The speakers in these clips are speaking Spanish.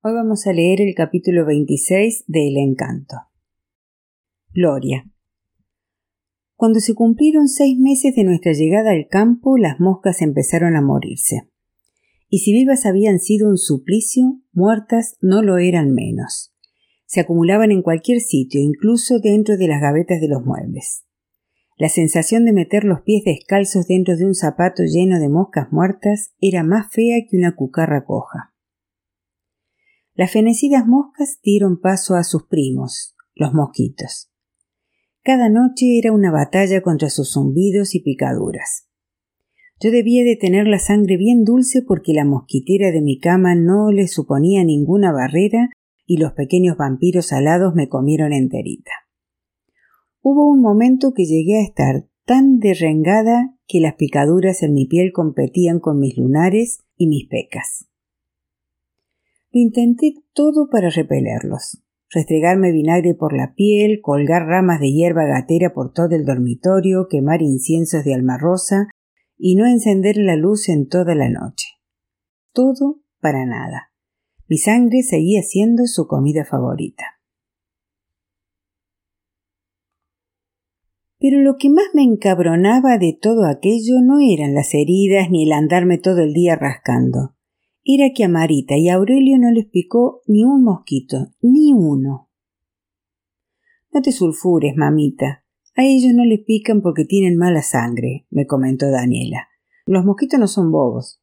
Hoy vamos a leer el capítulo 26 de El Encanto. Gloria. Cuando se cumplieron seis meses de nuestra llegada al campo, las moscas empezaron a morirse. Y si vivas habían sido un suplicio, muertas no lo eran menos. Se acumulaban en cualquier sitio, incluso dentro de las gavetas de los muebles. La sensación de meter los pies descalzos dentro de un zapato lleno de moscas muertas era más fea que una cucarra coja. Las fenecidas moscas dieron paso a sus primos, los mosquitos. Cada noche era una batalla contra sus zumbidos y picaduras. Yo debía de tener la sangre bien dulce porque la mosquitera de mi cama no le suponía ninguna barrera y los pequeños vampiros alados me comieron enterita. Hubo un momento que llegué a estar tan derrengada que las picaduras en mi piel competían con mis lunares y mis pecas. Intenté todo para repelerlos. Restregarme vinagre por la piel, colgar ramas de hierba gatera por todo el dormitorio, quemar inciensos de alma rosa y no encender la luz en toda la noche. Todo para nada. Mi sangre seguía siendo su comida favorita. Pero lo que más me encabronaba de todo aquello no eran las heridas ni el andarme todo el día rascando era que a Marita y a Aurelio no les picó ni un mosquito, ni uno. No te sulfures, mamita. A ellos no les pican porque tienen mala sangre, me comentó Daniela. Los mosquitos no son bobos.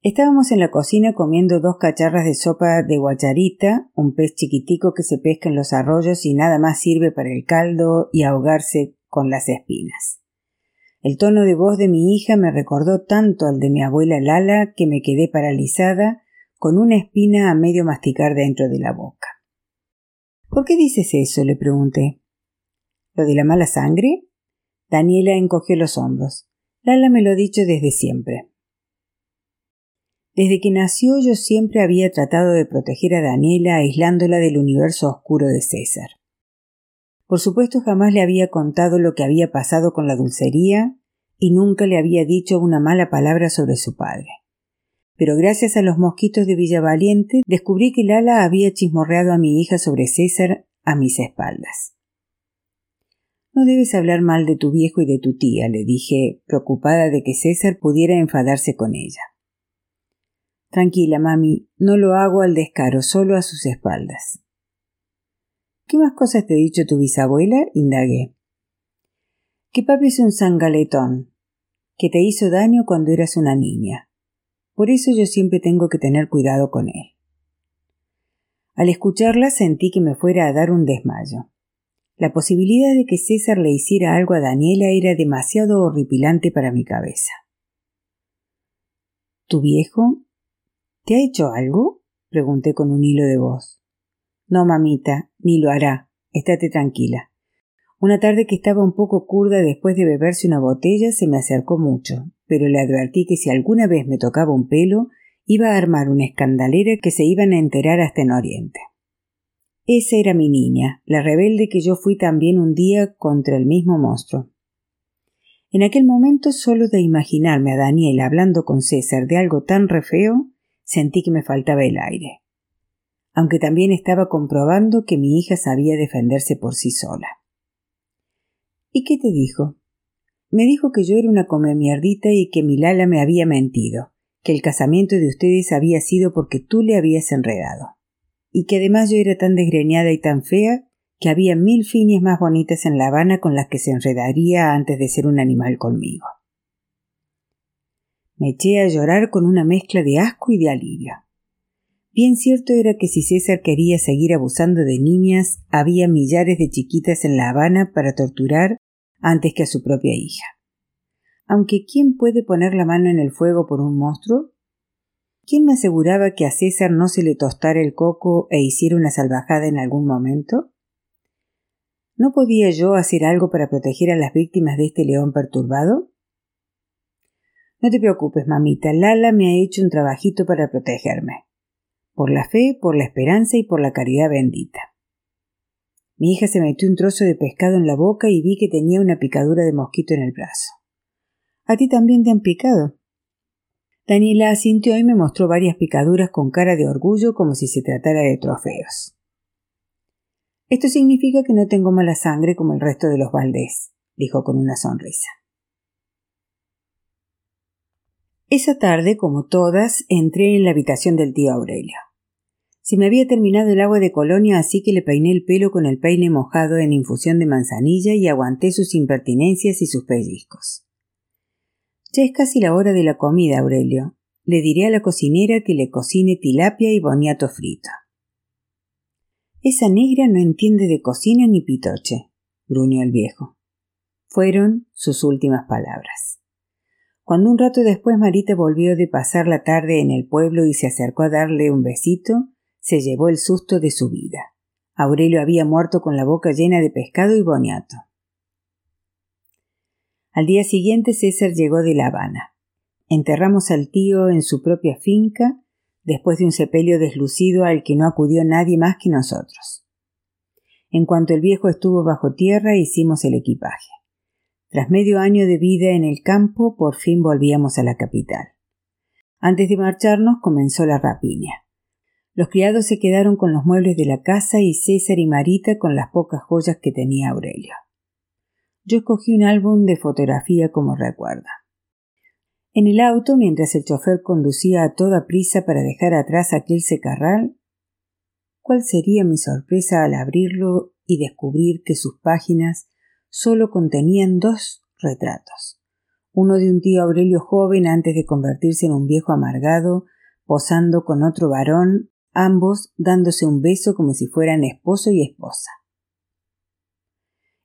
Estábamos en la cocina comiendo dos cacharras de sopa de guacharita, un pez chiquitico que se pesca en los arroyos y nada más sirve para el caldo y ahogarse con las espinas. El tono de voz de mi hija me recordó tanto al de mi abuela Lala que me quedé paralizada con una espina a medio masticar dentro de la boca. ¿Por qué dices eso? le pregunté. ¿Lo de la mala sangre? Daniela encogió los hombros. Lala me lo ha dicho desde siempre. Desde que nació yo siempre había tratado de proteger a Daniela aislándola del universo oscuro de César. Por supuesto jamás le había contado lo que había pasado con la dulcería y nunca le había dicho una mala palabra sobre su padre. Pero gracias a los mosquitos de Villavaliente descubrí que Lala había chismorreado a mi hija sobre César a mis espaldas. No debes hablar mal de tu viejo y de tu tía, le dije, preocupada de que César pudiera enfadarse con ella. Tranquila, mami, no lo hago al descaro, solo a sus espaldas. ¿Qué más cosas te ha dicho tu bisabuela? indagué. Que papi es un sangaletón, que te hizo daño cuando eras una niña. Por eso yo siempre tengo que tener cuidado con él. Al escucharla sentí que me fuera a dar un desmayo. La posibilidad de que César le hiciera algo a Daniela era demasiado horripilante para mi cabeza. ¿Tu viejo? ¿Te ha hecho algo? pregunté con un hilo de voz. No, mamita, ni lo hará. Estate tranquila. Una tarde que estaba un poco curda después de beberse una botella se me acercó mucho, pero le advertí que si alguna vez me tocaba un pelo, iba a armar una escandalera que se iban a enterar hasta en Oriente. Esa era mi niña, la rebelde que yo fui también un día contra el mismo monstruo. En aquel momento, solo de imaginarme a Daniel hablando con César de algo tan re feo, sentí que me faltaba el aire aunque también estaba comprobando que mi hija sabía defenderse por sí sola. ¿Y qué te dijo? Me dijo que yo era una come mierdita y que mi Lala me había mentido, que el casamiento de ustedes había sido porque tú le habías enredado, y que además yo era tan desgreñada y tan fea que había mil fines más bonitas en La Habana con las que se enredaría antes de ser un animal conmigo. Me eché a llorar con una mezcla de asco y de alivio. Bien cierto era que si César quería seguir abusando de niñas, había millares de chiquitas en La Habana para torturar antes que a su propia hija. Aunque ¿quién puede poner la mano en el fuego por un monstruo? ¿Quién me aseguraba que a César no se le tostara el coco e hiciera una salvajada en algún momento? ¿No podía yo hacer algo para proteger a las víctimas de este león perturbado? No te preocupes, mamita, Lala me ha hecho un trabajito para protegerme por la fe, por la esperanza y por la caridad bendita. Mi hija se metió un trozo de pescado en la boca y vi que tenía una picadura de mosquito en el brazo. ¿A ti también te han picado? Daniela asintió y me mostró varias picaduras con cara de orgullo como si se tratara de trofeos. Esto significa que no tengo mala sangre como el resto de los Valdés, dijo con una sonrisa. Esa tarde, como todas, entré en la habitación del tío Aurelio. Se me había terminado el agua de colonia, así que le peiné el pelo con el peine mojado en infusión de manzanilla y aguanté sus impertinencias y sus pellizcos. Ya es casi la hora de la comida, Aurelio. Le diré a la cocinera que le cocine tilapia y boniato frito. Esa negra no entiende de cocina ni pitoche, gruñó el viejo. Fueron sus últimas palabras. Cuando un rato después Marita volvió de pasar la tarde en el pueblo y se acercó a darle un besito, se llevó el susto de su vida. Aurelio había muerto con la boca llena de pescado y boniato. Al día siguiente César llegó de La Habana. Enterramos al tío en su propia finca, después de un sepelio deslucido al que no acudió nadie más que nosotros. En cuanto el viejo estuvo bajo tierra, hicimos el equipaje. Tras medio año de vida en el campo, por fin volvíamos a la capital. Antes de marcharnos comenzó la rapiña. Los criados se quedaron con los muebles de la casa y César y Marita con las pocas joyas que tenía Aurelio. Yo escogí un álbum de fotografía como recuerdo. En el auto, mientras el chofer conducía a toda prisa para dejar atrás aquel secarral, ¿cuál sería mi sorpresa al abrirlo y descubrir que sus páginas solo contenían dos retratos? Uno de un tío Aurelio joven antes de convertirse en un viejo amargado, posando con otro varón ambos dándose un beso como si fueran esposo y esposa.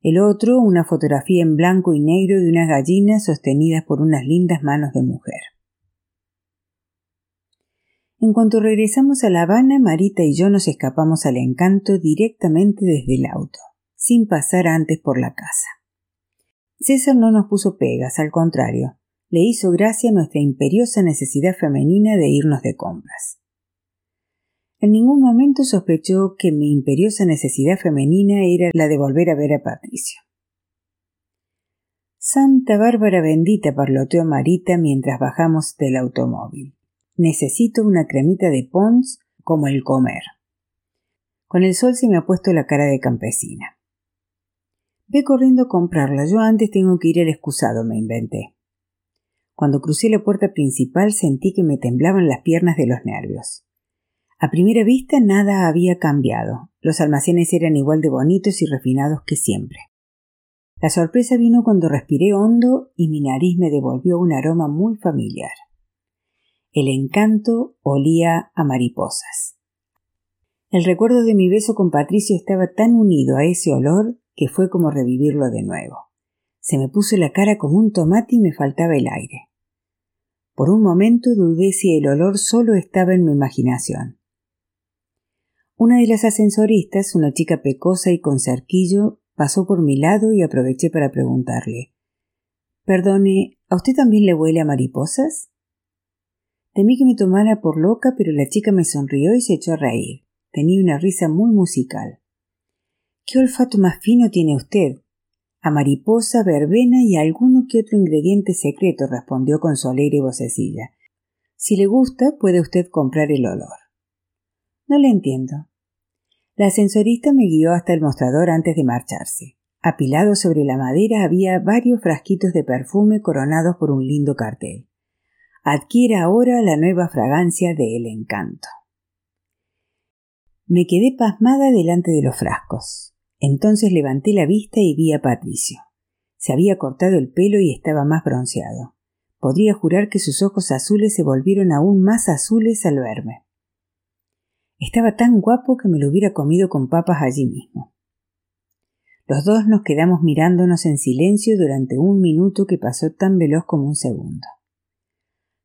El otro, una fotografía en blanco y negro de unas gallinas sostenidas por unas lindas manos de mujer. En cuanto regresamos a La Habana, Marita y yo nos escapamos al encanto directamente desde el auto, sin pasar antes por la casa. César no nos puso pegas, al contrario, le hizo gracia nuestra imperiosa necesidad femenina de irnos de compras. En ningún momento sospechó que mi imperiosa necesidad femenina era la de volver a ver a Patricio. Santa Bárbara bendita, parloteó Marita mientras bajamos del automóvil. Necesito una cremita de Pons como el comer. Con el sol se me ha puesto la cara de campesina. Ve corriendo a comprarla. Yo antes tengo que ir al excusado, me inventé. Cuando crucé la puerta principal sentí que me temblaban las piernas de los nervios. A primera vista nada había cambiado. Los almacenes eran igual de bonitos y refinados que siempre. La sorpresa vino cuando respiré hondo y mi nariz me devolvió un aroma muy familiar. El encanto olía a mariposas. El recuerdo de mi beso con Patricio estaba tan unido a ese olor que fue como revivirlo de nuevo. Se me puso la cara como un tomate y me faltaba el aire. Por un momento dudé si el olor solo estaba en mi imaginación. Una de las ascensoristas, una chica pecosa y con cerquillo, pasó por mi lado y aproveché para preguntarle Perdone, ¿a usted también le huele a mariposas? Temí que me tomara por loca, pero la chica me sonrió y se echó a reír. Tenía una risa muy musical. ¿Qué olfato más fino tiene usted? A mariposa, verbena y alguno que otro ingrediente secreto, respondió con su alegre vocecilla. Si le gusta, puede usted comprar el olor. No le entiendo. La ascensorista me guió hasta el mostrador antes de marcharse. Apilado sobre la madera había varios frasquitos de perfume coronados por un lindo cartel. Adquiera ahora la nueva fragancia de El Encanto. Me quedé pasmada delante de los frascos. Entonces levanté la vista y vi a Patricio. Se había cortado el pelo y estaba más bronceado. Podría jurar que sus ojos azules se volvieron aún más azules al verme. Estaba tan guapo que me lo hubiera comido con papas allí mismo. Los dos nos quedamos mirándonos en silencio durante un minuto que pasó tan veloz como un segundo.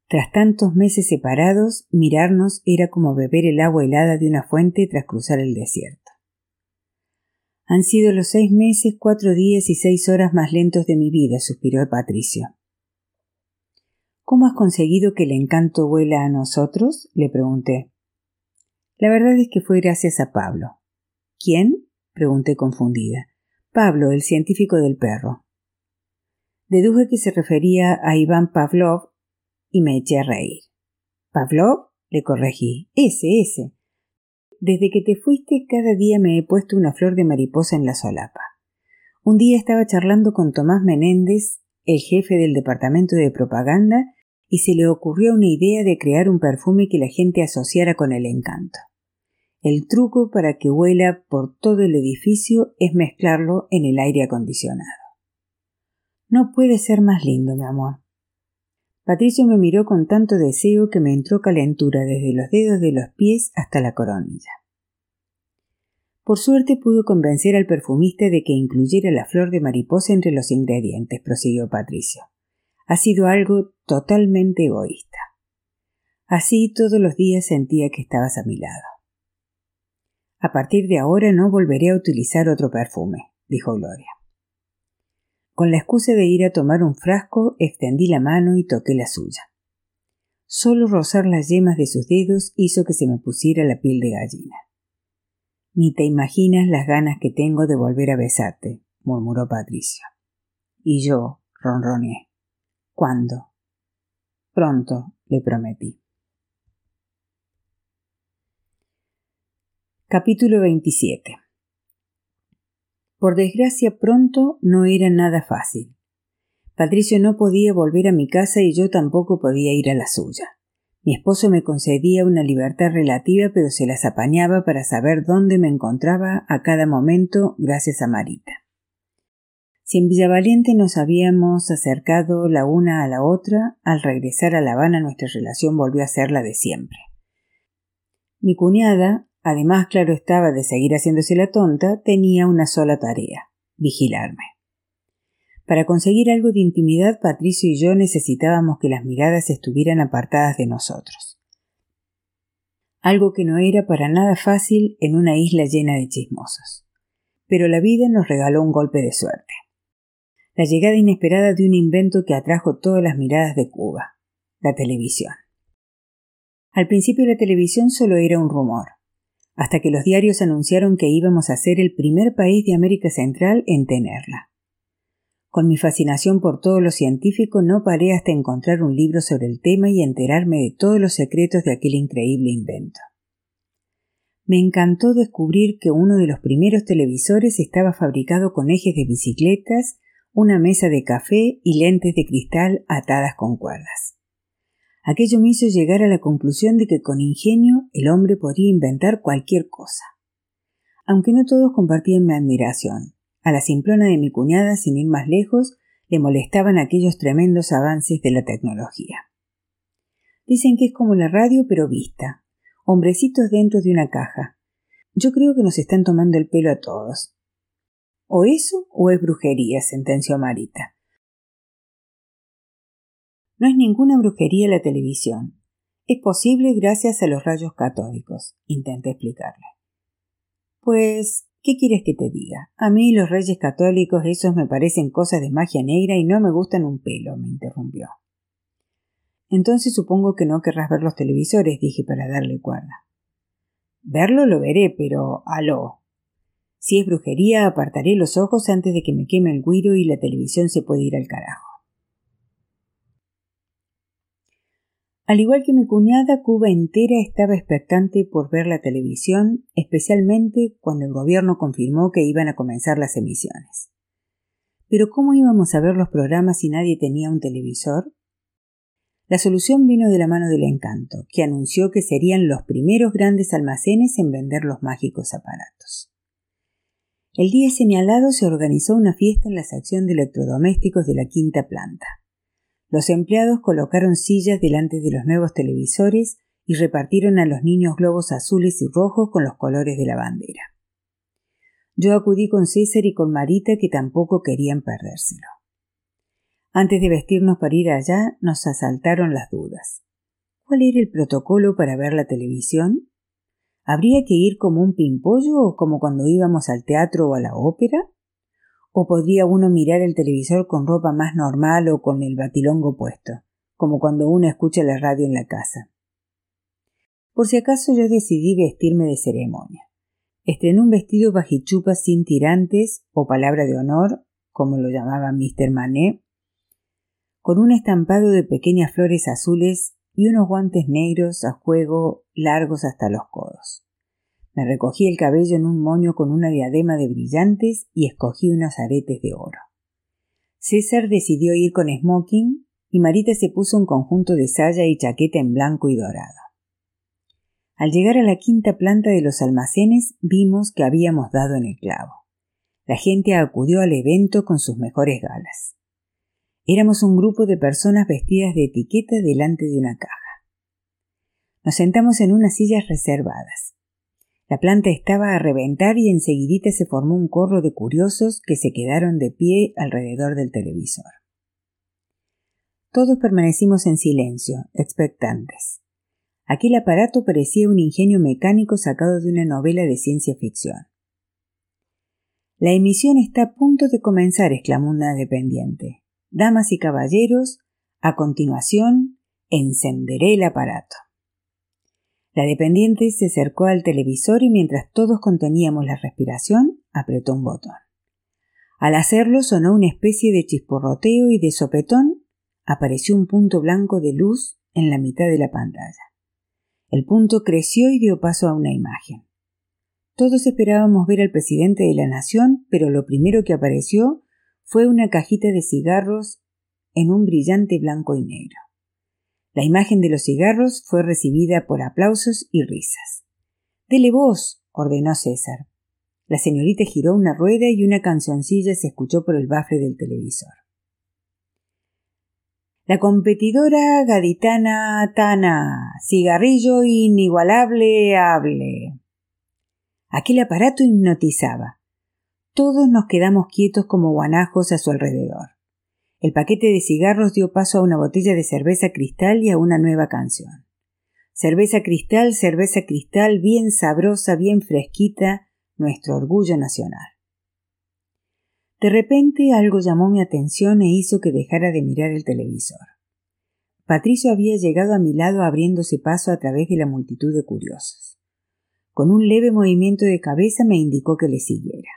Tras tantos meses separados, mirarnos era como beber el agua helada de una fuente tras cruzar el desierto. Han sido los seis meses, cuatro días y seis horas más lentos de mi vida, suspiró Patricio. ¿Cómo has conseguido que el encanto vuela a nosotros? le pregunté. La verdad es que fue gracias a Pablo. ¿Quién? pregunté confundida. Pablo, el científico del perro. Deduje que se refería a Iván Pavlov y me eché a reír. Pavlov, le corregí. Ese, ese. Desde que te fuiste cada día me he puesto una flor de mariposa en la solapa. Un día estaba charlando con Tomás Menéndez, el jefe del departamento de propaganda, y se le ocurrió una idea de crear un perfume que la gente asociara con el encanto. El truco para que huela por todo el edificio es mezclarlo en el aire acondicionado. No puede ser más lindo, mi amor. Patricio me miró con tanto deseo que me entró calentura desde los dedos de los pies hasta la coronilla. Por suerte pudo convencer al perfumista de que incluyera la flor de mariposa entre los ingredientes, prosiguió Patricio. Ha sido algo totalmente egoísta. Así todos los días sentía que estabas a mi lado. A partir de ahora no volveré a utilizar otro perfume, dijo Gloria. Con la excusa de ir a tomar un frasco, extendí la mano y toqué la suya. Solo rozar las yemas de sus dedos hizo que se me pusiera la piel de gallina. Ni te imaginas las ganas que tengo de volver a besarte, murmuró Patricio. Y yo ronroneé. ¿Cuándo? Pronto, le prometí. Capítulo 27 por desgracia pronto no era nada fácil. Patricio no podía volver a mi casa y yo tampoco podía ir a la suya. Mi esposo me concedía una libertad relativa, pero se las apañaba para saber dónde me encontraba a cada momento gracias a Marita. Si en Villavaliente nos habíamos acercado la una a la otra, al regresar a La Habana nuestra relación volvió a ser la de siempre. Mi cuñada, además claro estaba de seguir haciéndose la tonta, tenía una sola tarea vigilarme. Para conseguir algo de intimidad, Patricio y yo necesitábamos que las miradas estuvieran apartadas de nosotros. Algo que no era para nada fácil en una isla llena de chismosos. Pero la vida nos regaló un golpe de suerte. La llegada inesperada de un invento que atrajo todas las miradas de Cuba, la televisión. Al principio la televisión solo era un rumor hasta que los diarios anunciaron que íbamos a ser el primer país de América Central en tenerla. Con mi fascinación por todo lo científico no paré hasta encontrar un libro sobre el tema y enterarme de todos los secretos de aquel increíble invento. Me encantó descubrir que uno de los primeros televisores estaba fabricado con ejes de bicicletas, una mesa de café y lentes de cristal atadas con cuerdas. Aquello me hizo llegar a la conclusión de que con ingenio el hombre podría inventar cualquier cosa. Aunque no todos compartían mi admiración, a la simplona de mi cuñada, sin ir más lejos, le molestaban aquellos tremendos avances de la tecnología. Dicen que es como la radio pero vista, hombrecitos dentro de una caja. Yo creo que nos están tomando el pelo a todos. O eso o es brujería, sentenció Marita. No es ninguna brujería la televisión. Es posible gracias a los rayos catódicos, intenté explicarle. Pues, ¿qué quieres que te diga? A mí los reyes católicos esos me parecen cosas de magia negra y no me gustan un pelo, me interrumpió. Entonces supongo que no querrás ver los televisores, dije para darle cuerda. Verlo lo veré, pero aló. Si es brujería, apartaré los ojos antes de que me queme el guiro y la televisión se pueda ir al carajo. Al igual que mi cuñada, Cuba entera estaba expectante por ver la televisión, especialmente cuando el gobierno confirmó que iban a comenzar las emisiones. Pero ¿cómo íbamos a ver los programas si nadie tenía un televisor? La solución vino de la mano del encanto, que anunció que serían los primeros grandes almacenes en vender los mágicos aparatos. El día señalado se organizó una fiesta en la sección de electrodomésticos de la quinta planta. Los empleados colocaron sillas delante de los nuevos televisores y repartieron a los niños globos azules y rojos con los colores de la bandera. Yo acudí con César y con Marita que tampoco querían perdérselo. Antes de vestirnos para ir allá, nos asaltaron las dudas. ¿Cuál era el protocolo para ver la televisión? ¿Habría que ir como un pimpollo o como cuando íbamos al teatro o a la ópera? O podría uno mirar el televisor con ropa más normal o con el batilongo puesto, como cuando uno escucha la radio en la casa. Por si acaso yo decidí vestirme de ceremonia. Estrené un vestido bajichupa sin tirantes o palabra de honor, como lo llamaba Mr. Manet, con un estampado de pequeñas flores azules y unos guantes negros a juego largos hasta los codos. Me recogí el cabello en un moño con una diadema de brillantes y escogí unos aretes de oro. César decidió ir con smoking y Marita se puso un conjunto de saya y chaqueta en blanco y dorado. Al llegar a la quinta planta de los almacenes vimos que habíamos dado en el clavo. La gente acudió al evento con sus mejores galas. Éramos un grupo de personas vestidas de etiqueta delante de una caja. Nos sentamos en unas sillas reservadas. La planta estaba a reventar y enseguidita se formó un corro de curiosos que se quedaron de pie alrededor del televisor. Todos permanecimos en silencio, expectantes. Aquel aparato parecía un ingenio mecánico sacado de una novela de ciencia ficción. La emisión está a punto de comenzar, exclamó una dependiente. Damas y caballeros, a continuación, encenderé el aparato. La dependiente se acercó al televisor y mientras todos conteníamos la respiración, apretó un botón. Al hacerlo sonó una especie de chisporroteo y de sopetón apareció un punto blanco de luz en la mitad de la pantalla. El punto creció y dio paso a una imagen. Todos esperábamos ver al presidente de la nación, pero lo primero que apareció fue una cajita de cigarros en un brillante blanco y negro. La imagen de los cigarros fue recibida por aplausos y risas. Dele voz, ordenó César. La señorita giró una rueda y una cancioncilla se escuchó por el bafle del televisor. La competidora gaditana Tana, cigarrillo inigualable hable. Aquel aparato hipnotizaba. Todos nos quedamos quietos como guanajos a su alrededor. El paquete de cigarros dio paso a una botella de cerveza cristal y a una nueva canción. Cerveza cristal, cerveza cristal, bien sabrosa, bien fresquita, nuestro orgullo nacional. De repente algo llamó mi atención e hizo que dejara de mirar el televisor. Patricio había llegado a mi lado abriéndose paso a través de la multitud de curiosos. Con un leve movimiento de cabeza me indicó que le siguiera.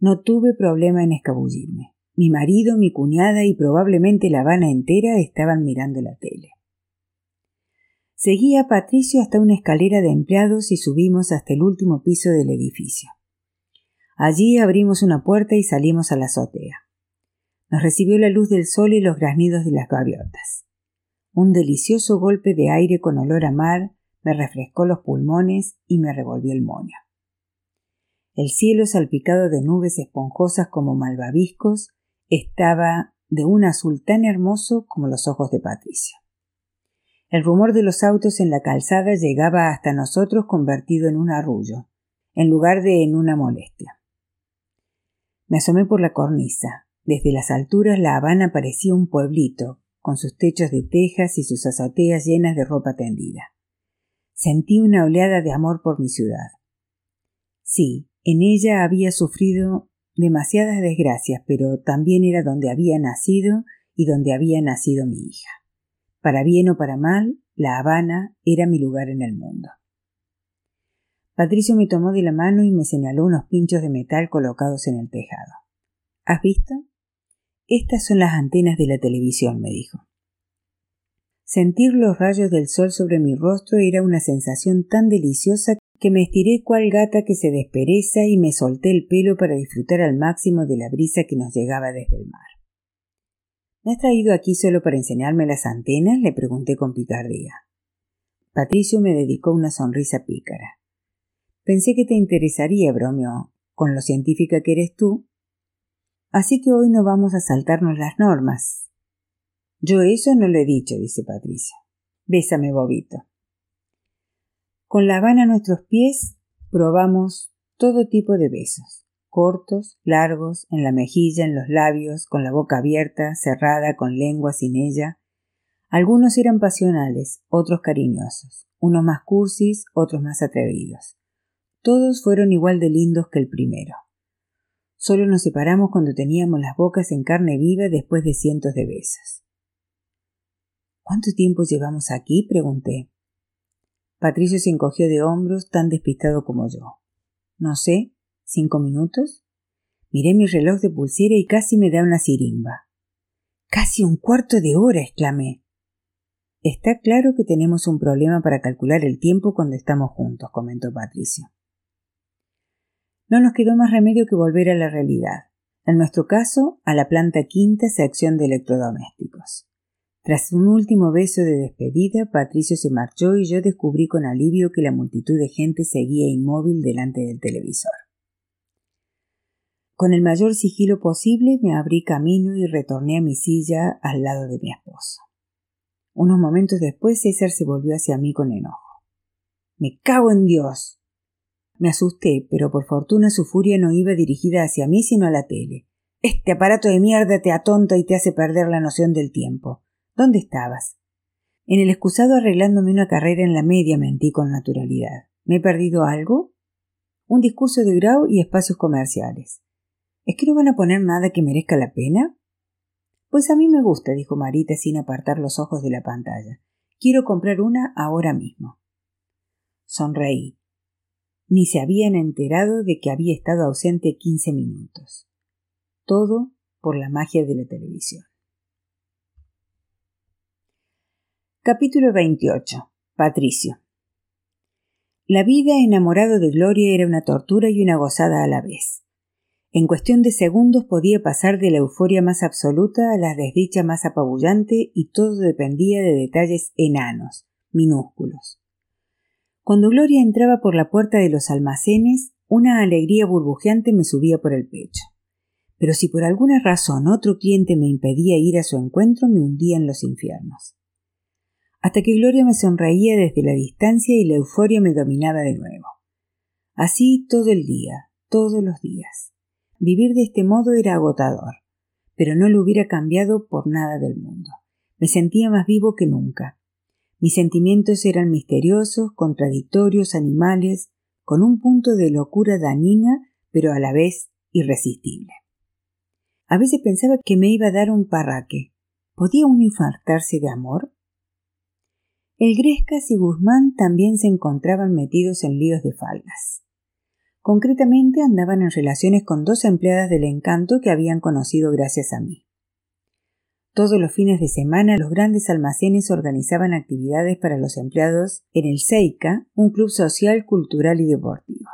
No tuve problema en escabullirme. Mi marido, mi cuñada y probablemente la Habana entera estaban mirando la tele. Seguí a Patricio hasta una escalera de empleados y subimos hasta el último piso del edificio. Allí abrimos una puerta y salimos a la azotea. Nos recibió la luz del sol y los graznidos de las gaviotas. Un delicioso golpe de aire con olor a mar me refrescó los pulmones y me revolvió el moño. El cielo salpicado de nubes esponjosas como malvaviscos estaba de un azul tan hermoso como los ojos de Patricio. El rumor de los autos en la calzada llegaba hasta nosotros convertido en un arrullo, en lugar de en una molestia. Me asomé por la cornisa. Desde las alturas la Habana parecía un pueblito, con sus techos de tejas y sus azoteas llenas de ropa tendida. Sentí una oleada de amor por mi ciudad. Sí, en ella había sufrido demasiadas desgracias, pero también era donde había nacido y donde había nacido mi hija. Para bien o para mal, La Habana era mi lugar en el mundo. Patricio me tomó de la mano y me señaló unos pinchos de metal colocados en el tejado. ¿Has visto? Estas son las antenas de la televisión, me dijo. Sentir los rayos del sol sobre mi rostro era una sensación tan deliciosa que me estiré cual gata que se despereza y me solté el pelo para disfrutar al máximo de la brisa que nos llegaba desde el mar. ¿Me has traído aquí solo para enseñarme las antenas? le pregunté con picardía. Patricio me dedicó una sonrisa pícara. Pensé que te interesaría, bromeó, con lo científica que eres tú. Así que hoy no vamos a saltarnos las normas. Yo eso no lo he dicho, dice Patricia. Bésame, bobito. Con la Habana a nuestros pies probamos todo tipo de besos, cortos, largos, en la mejilla, en los labios, con la boca abierta, cerrada, con lengua, sin ella. Algunos eran pasionales, otros cariñosos, unos más cursis, otros más atrevidos. Todos fueron igual de lindos que el primero. Solo nos separamos cuando teníamos las bocas en carne viva después de cientos de besos. ¿Cuánto tiempo llevamos aquí? pregunté. Patricio se encogió de hombros, tan despistado como yo. No sé, cinco minutos. Miré mi reloj de pulsera y casi me da una sirimba. Casi un cuarto de hora, exclamé. Está claro que tenemos un problema para calcular el tiempo cuando estamos juntos, comentó Patricio. No nos quedó más remedio que volver a la realidad. En nuestro caso, a la planta quinta sección de electrodomésticos. Tras un último beso de despedida, Patricio se marchó y yo descubrí con alivio que la multitud de gente seguía inmóvil delante del televisor. Con el mayor sigilo posible me abrí camino y retorné a mi silla al lado de mi esposo. Unos momentos después César se volvió hacia mí con enojo. Me cago en Dios. Me asusté, pero por fortuna su furia no iba dirigida hacia mí sino a la tele. Este aparato de mierda te atonta y te hace perder la noción del tiempo. ¿Dónde estabas? En el excusado arreglándome una carrera en la media, mentí con naturalidad. ¿Me he perdido algo? Un discurso de Grau y espacios comerciales. ¿Es que no van a poner nada que merezca la pena? Pues a mí me gusta, dijo Marita sin apartar los ojos de la pantalla. Quiero comprar una ahora mismo. Sonreí. Ni se habían enterado de que había estado ausente quince minutos. Todo por la magia de la televisión. Capítulo 28. Patricio. La vida enamorado de Gloria era una tortura y una gozada a la vez. En cuestión de segundos podía pasar de la euforia más absoluta a la desdicha más apabullante y todo dependía de detalles enanos, minúsculos. Cuando Gloria entraba por la puerta de los almacenes, una alegría burbujeante me subía por el pecho. Pero si por alguna razón otro cliente me impedía ir a su encuentro, me hundía en los infiernos. Hasta que Gloria me sonreía desde la distancia y la euforia me dominaba de nuevo. Así todo el día, todos los días. Vivir de este modo era agotador, pero no lo hubiera cambiado por nada del mundo. Me sentía más vivo que nunca. Mis sentimientos eran misteriosos, contradictorios, animales, con un punto de locura dañina, pero a la vez irresistible. A veces pensaba que me iba a dar un parraque. ¿Podía uno infartarse de amor? El Grescas y Guzmán también se encontraban metidos en líos de faldas. Concretamente andaban en relaciones con dos empleadas del encanto que habían conocido gracias a mí. Todos los fines de semana los grandes almacenes organizaban actividades para los empleados en el Seika, un club social, cultural y deportivo.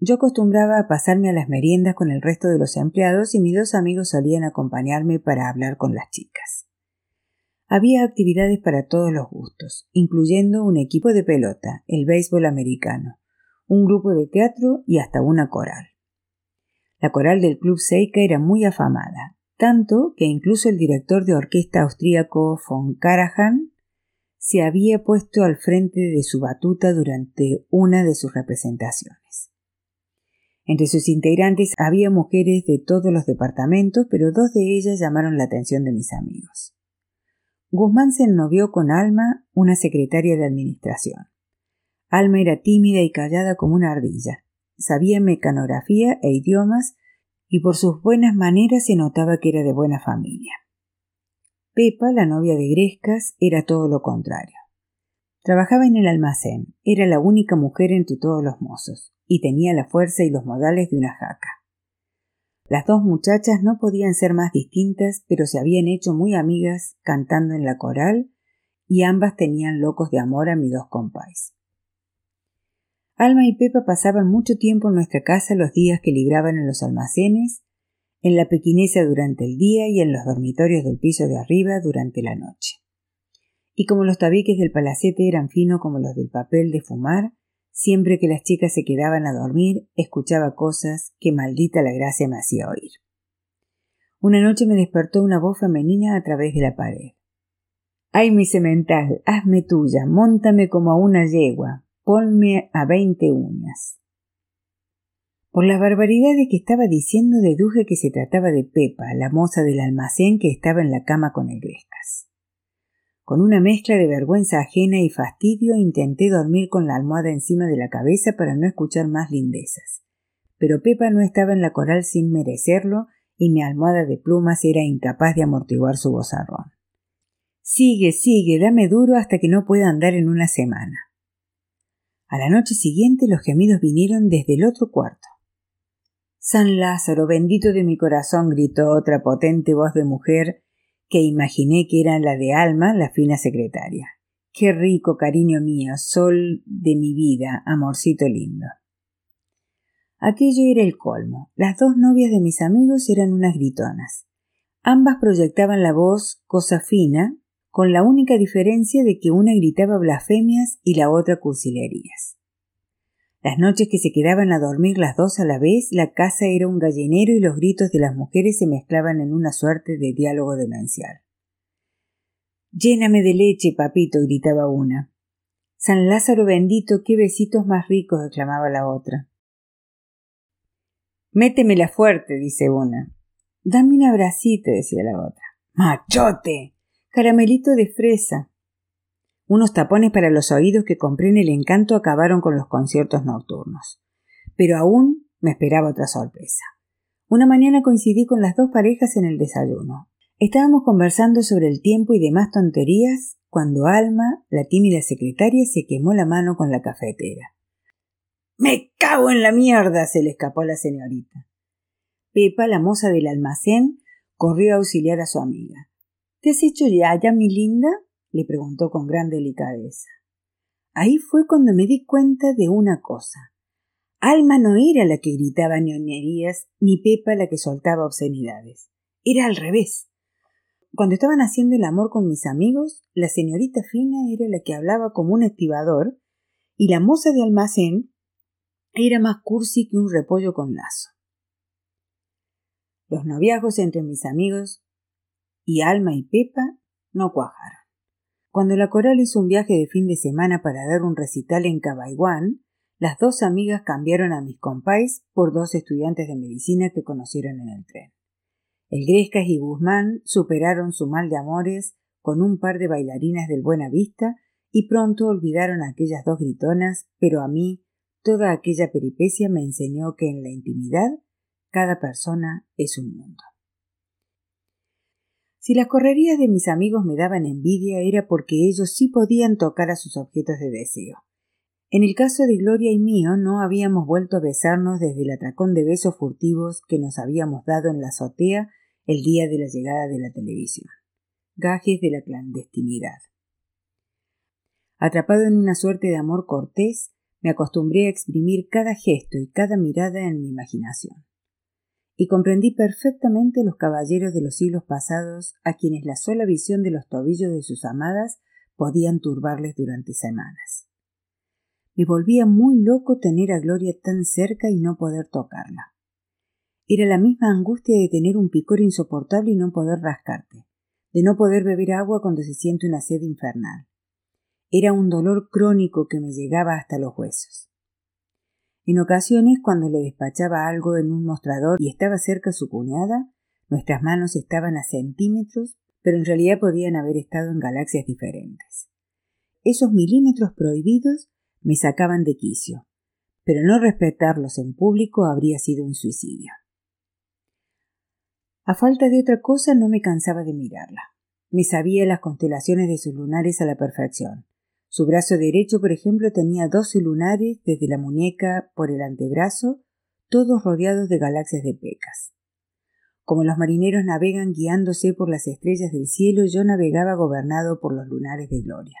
Yo acostumbraba a pasarme a las meriendas con el resto de los empleados y mis dos amigos solían acompañarme para hablar con las chicas. Había actividades para todos los gustos, incluyendo un equipo de pelota, el béisbol americano, un grupo de teatro y hasta una coral. La coral del Club Seika era muy afamada, tanto que incluso el director de orquesta austríaco von Karajan se había puesto al frente de su batuta durante una de sus representaciones. Entre sus integrantes había mujeres de todos los departamentos, pero dos de ellas llamaron la atención de mis amigos. Guzmán se ennovió con Alma, una secretaria de administración. Alma era tímida y callada como una ardilla. Sabía mecanografía e idiomas y por sus buenas maneras se notaba que era de buena familia. Pepa, la novia de Grescas, era todo lo contrario. Trabajaba en el almacén, era la única mujer entre todos los mozos, y tenía la fuerza y los modales de una jaca. Las dos muchachas no podían ser más distintas, pero se habían hecho muy amigas cantando en la coral, y ambas tenían locos de amor a mis dos compáis. Alma y Pepa pasaban mucho tiempo en nuestra casa los días que libraban en los almacenes, en la pequinesa durante el día y en los dormitorios del piso de arriba durante la noche. Y como los tabiques del palacete eran finos como los del papel de fumar, siempre que las chicas se quedaban a dormir, escuchaba cosas que maldita la gracia me hacía oír. Una noche me despertó una voz femenina a través de la pared. Ay, mi semental, hazme tuya, móntame como a una yegua, ponme a veinte uñas. Por las barbaridades que estaba diciendo deduje que se trataba de Pepa, la moza del almacén que estaba en la cama con el Grescas. Con una mezcla de vergüenza ajena y fastidio intenté dormir con la almohada encima de la cabeza para no escuchar más lindezas. Pero Pepa no estaba en la coral sin merecerlo y mi almohada de plumas era incapaz de amortiguar su bozarrón. Sigue, sigue, dame duro hasta que no pueda andar en una semana. A la noche siguiente los gemidos vinieron desde el otro cuarto. San Lázaro, bendito de mi corazón, gritó otra potente voz de mujer que imaginé que era la de Alma, la fina secretaria. Qué rico, cariño mío, sol de mi vida, amorcito lindo. Aquello era el colmo. Las dos novias de mis amigos eran unas gritonas. Ambas proyectaban la voz cosa fina, con la única diferencia de que una gritaba blasfemias y la otra cursilerías. Las noches que se quedaban a dormir las dos a la vez, la casa era un gallinero y los gritos de las mujeres se mezclaban en una suerte de diálogo demencial. Lléname de leche, papito, gritaba una. San Lázaro bendito, qué besitos más ricos, exclamaba la otra. Métemela fuerte, dice una. Dame un abracito, decía la otra. Machote. Caramelito de fresa. Unos tapones para los oídos que compré en el encanto acabaron con los conciertos nocturnos. Pero aún me esperaba otra sorpresa. Una mañana coincidí con las dos parejas en el desayuno. Estábamos conversando sobre el tiempo y demás tonterías cuando Alma, la tímida secretaria, se quemó la mano con la cafetera. Me cago en la mierda. se le escapó a la señorita. Pepa, la moza del almacén, corrió a auxiliar a su amiga. ¿Te has hecho ya, ya, mi linda? Le preguntó con gran delicadeza. Ahí fue cuando me di cuenta de una cosa. Alma no era la que gritaba ñoñerías, ni Pepa la que soltaba obscenidades. Era al revés. Cuando estaban haciendo el amor con mis amigos, la señorita fina era la que hablaba como un estibador, y la moza de almacén era más cursi que un repollo con lazo. Los noviazgos entre mis amigos y Alma y Pepa no cuajaron. Cuando la coral hizo un viaje de fin de semana para dar un recital en Cabaiguán, las dos amigas cambiaron a mis compáis por dos estudiantes de medicina que conocieron en el tren. El Grescas y Guzmán superaron su mal de amores con un par de bailarinas del Buena Vista y pronto olvidaron a aquellas dos gritonas, pero a mí toda aquella peripecia me enseñó que en la intimidad cada persona es un mundo. Si las correrías de mis amigos me daban envidia era porque ellos sí podían tocar a sus objetos de deseo. En el caso de Gloria y mío no habíamos vuelto a besarnos desde el atracón de besos furtivos que nos habíamos dado en la azotea el día de la llegada de la televisión. Gajes de la clandestinidad. Atrapado en una suerte de amor cortés, me acostumbré a exprimir cada gesto y cada mirada en mi imaginación y comprendí perfectamente los caballeros de los siglos pasados a quienes la sola visión de los tobillos de sus amadas podían turbarles durante semanas. Me volvía muy loco tener a Gloria tan cerca y no poder tocarla. Era la misma angustia de tener un picor insoportable y no poder rascarte, de no poder beber agua cuando se siente una sed infernal. Era un dolor crónico que me llegaba hasta los huesos. En ocasiones, cuando le despachaba algo en un mostrador y estaba cerca su cuñada, nuestras manos estaban a centímetros, pero en realidad podían haber estado en galaxias diferentes. Esos milímetros prohibidos me sacaban de quicio, pero no respetarlos en público habría sido un suicidio. A falta de otra cosa no me cansaba de mirarla. Me sabía las constelaciones de sus lunares a la perfección. Su brazo derecho, por ejemplo, tenía doce lunares desde la muñeca por el antebrazo, todos rodeados de galaxias de pecas. Como los marineros navegan guiándose por las estrellas del cielo, yo navegaba gobernado por los lunares de gloria.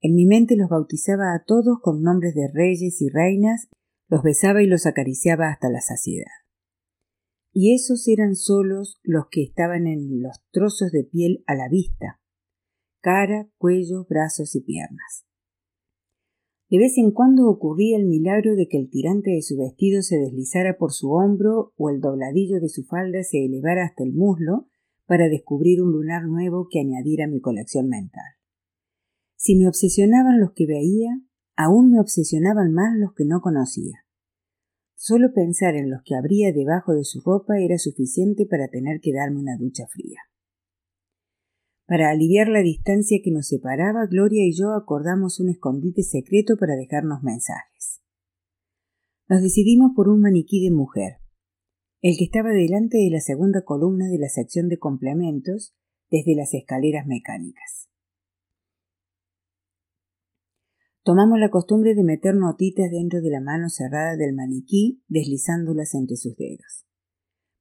En mi mente los bautizaba a todos con nombres de reyes y reinas, los besaba y los acariciaba hasta la saciedad. Y esos eran solos los que estaban en los trozos de piel a la vista, cara, cuello, brazos y piernas. De vez en cuando ocurría el milagro de que el tirante de su vestido se deslizara por su hombro o el dobladillo de su falda se elevara hasta el muslo para descubrir un lunar nuevo que añadiera a mi colección mental. Si me obsesionaban los que veía, aún me obsesionaban más los que no conocía. Solo pensar en los que habría debajo de su ropa era suficiente para tener que darme una ducha fría. Para aliviar la distancia que nos separaba, Gloria y yo acordamos un escondite secreto para dejarnos mensajes. Nos decidimos por un maniquí de mujer, el que estaba delante de la segunda columna de la sección de complementos desde las escaleras mecánicas. Tomamos la costumbre de meter notitas dentro de la mano cerrada del maniquí, deslizándolas entre sus dedos.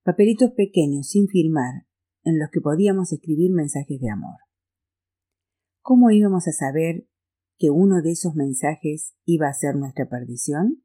Papelitos pequeños, sin firmar, en los que podíamos escribir mensajes de amor. ¿Cómo íbamos a saber que uno de esos mensajes iba a ser nuestra perdición?